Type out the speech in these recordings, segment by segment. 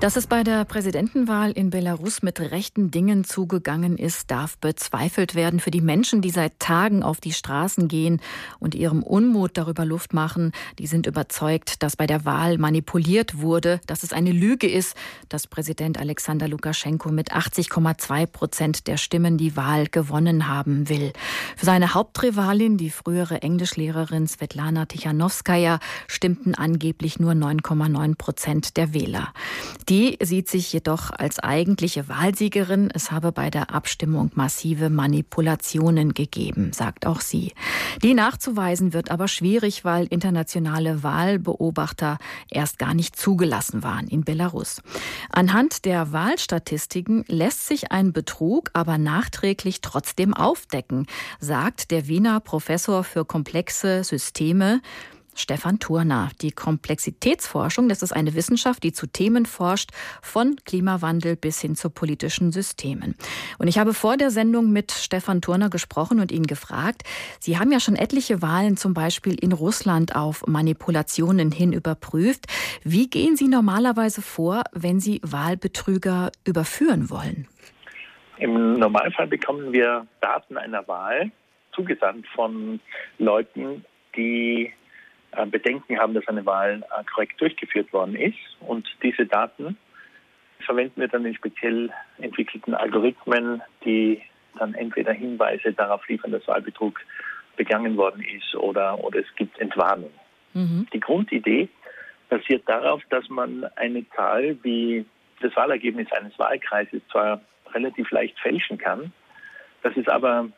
Dass es bei der Präsidentenwahl in Belarus mit rechten Dingen zugegangen ist, darf bezweifelt werden. Für die Menschen, die seit Tagen auf die Straßen gehen und ihrem Unmut darüber Luft machen, die sind überzeugt, dass bei der Wahl manipuliert wurde, dass es eine Lüge ist, dass Präsident Alexander Lukaschenko mit 80,2 Prozent der Stimmen die Wahl gewonnen haben will. Für seine Hauptrivalin, die frühere Englischlehrerin Svetlana Tichanowskaja, stimmten angeblich nur 9,9 Prozent der Wähler. Die sieht sich jedoch als eigentliche Wahlsiegerin. Es habe bei der Abstimmung massive Manipulationen gegeben, sagt auch sie. Die nachzuweisen wird aber schwierig, weil internationale Wahlbeobachter erst gar nicht zugelassen waren in Belarus. Anhand der Wahlstatistiken lässt sich ein Betrug aber nachträglich trotzdem aufdecken, sagt der Wiener Professor für komplexe Systeme Stefan Turner. Die Komplexitätsforschung, das ist eine Wissenschaft, die zu Themen forscht, von Klimawandel bis hin zu politischen Systemen. Und ich habe vor der Sendung mit Stefan Turner gesprochen und ihn gefragt, Sie haben ja schon etliche Wahlen zum Beispiel in Russland auf Manipulationen hin überprüft. Wie gehen Sie normalerweise vor, wenn Sie Wahlbetrüger überführen wollen? Im Normalfall bekommen wir Daten einer Wahl zugesandt von Leuten, die Bedenken haben, dass eine Wahl äh, korrekt durchgeführt worden ist. Und diese Daten verwenden wir dann in speziell entwickelten Algorithmen, die dann entweder Hinweise darauf liefern, dass Wahlbetrug begangen worden ist oder, oder es gibt Entwarnung. Mhm. Die Grundidee basiert darauf, dass man eine Zahl wie das Wahlergebnis eines Wahlkreises zwar relativ leicht fälschen kann, dass es aber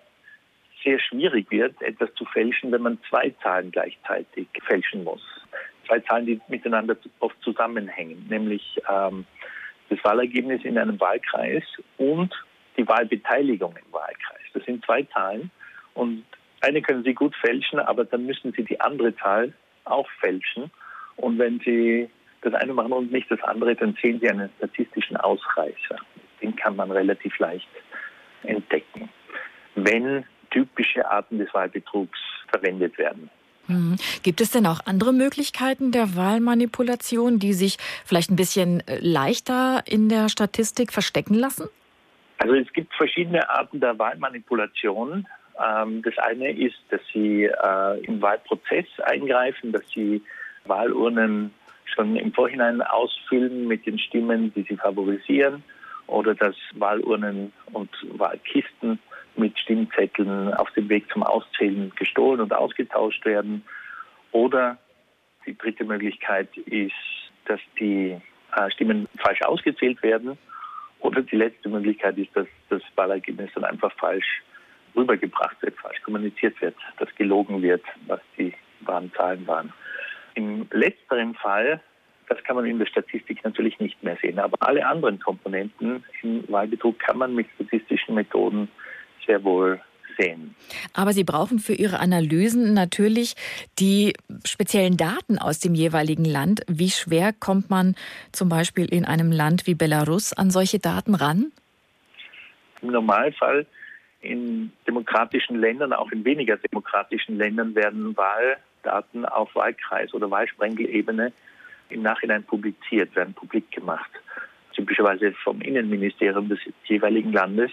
sehr schwierig wird, etwas zu fälschen, wenn man zwei Zahlen gleichzeitig fälschen muss. Zwei Zahlen, die miteinander oft zusammenhängen, nämlich ähm, das Wahlergebnis in einem Wahlkreis und die Wahlbeteiligung im Wahlkreis. Das sind zwei Zahlen und eine können Sie gut fälschen, aber dann müssen Sie die andere Zahl auch fälschen. Und wenn Sie das eine machen und nicht das andere, dann sehen Sie einen statistischen Ausreißer. Den kann man relativ leicht entdecken. Wenn typische Arten des Wahlbetrugs verwendet werden. Mhm. Gibt es denn auch andere Möglichkeiten der Wahlmanipulation, die sich vielleicht ein bisschen äh, leichter in der Statistik verstecken lassen? Also es gibt verschiedene Arten der Wahlmanipulation. Ähm, das eine ist, dass sie äh, im Wahlprozess eingreifen, dass sie Wahlurnen schon im Vorhinein ausfüllen mit den Stimmen, die sie favorisieren, oder dass Wahlurnen und Wahlkisten mit Stimmzetteln auf dem Weg zum Auszählen gestohlen und ausgetauscht werden. Oder die dritte Möglichkeit ist, dass die äh, Stimmen falsch ausgezählt werden. Oder die letzte Möglichkeit ist, dass das Wahlergebnis dann einfach falsch rübergebracht wird, falsch kommuniziert wird, dass gelogen wird, was die wahren Zahlen waren. Im letzteren Fall, das kann man in der Statistik natürlich nicht mehr sehen, aber alle anderen Komponenten im Wahlbetrug kann man mit statistischen Methoden sehr wohl sehen. Aber Sie brauchen für Ihre Analysen natürlich die speziellen Daten aus dem jeweiligen Land. Wie schwer kommt man zum Beispiel in einem Land wie Belarus an solche Daten ran? Im Normalfall in demokratischen Ländern, auch in weniger demokratischen Ländern, werden Wahldaten auf Wahlkreis- oder Wahlsprengelebene im Nachhinein publiziert, werden publik gemacht. Typischerweise vom Innenministerium des jeweiligen Landes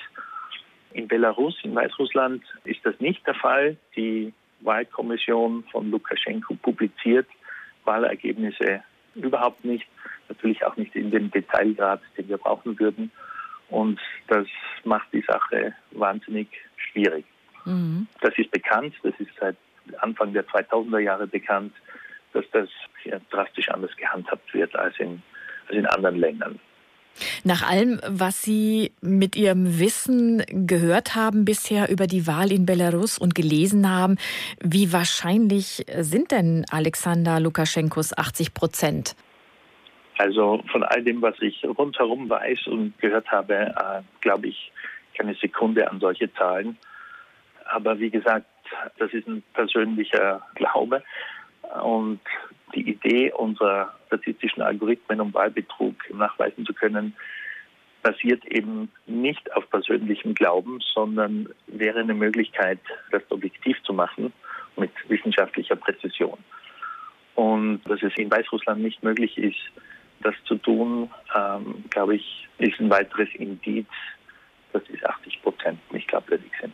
in Belarus, in Weißrussland ist das nicht der Fall. Die Wahlkommission von Lukaschenko publiziert Wahlergebnisse überhaupt nicht, natürlich auch nicht in dem Detailgrad, den wir brauchen würden. Und das macht die Sache wahnsinnig schwierig. Mhm. Das ist bekannt, das ist seit Anfang der 2000er Jahre bekannt, dass das drastisch anders gehandhabt wird als in, als in anderen Ländern. Nach allem, was Sie mit Ihrem Wissen gehört haben bisher über die Wahl in Belarus und gelesen haben, wie wahrscheinlich sind denn Alexander Lukaschenkos 80 Prozent? Also von all dem, was ich rundherum weiß und gehört habe, äh, glaube ich keine Sekunde an solche Zahlen. Aber wie gesagt, das ist ein persönlicher Glaube. Und die Idee unserer statistischen Algorithmen, um Wahlbetrug nachweisen zu können, basiert eben nicht auf persönlichem Glauben, sondern wäre eine Möglichkeit, das objektiv zu machen mit wissenschaftlicher Präzision. Und dass es in Weißrussland nicht möglich ist, das zu tun, ähm, glaube ich, ist ein weiteres Indiz, dass diese 80 Prozent nicht glaubwürdig sind.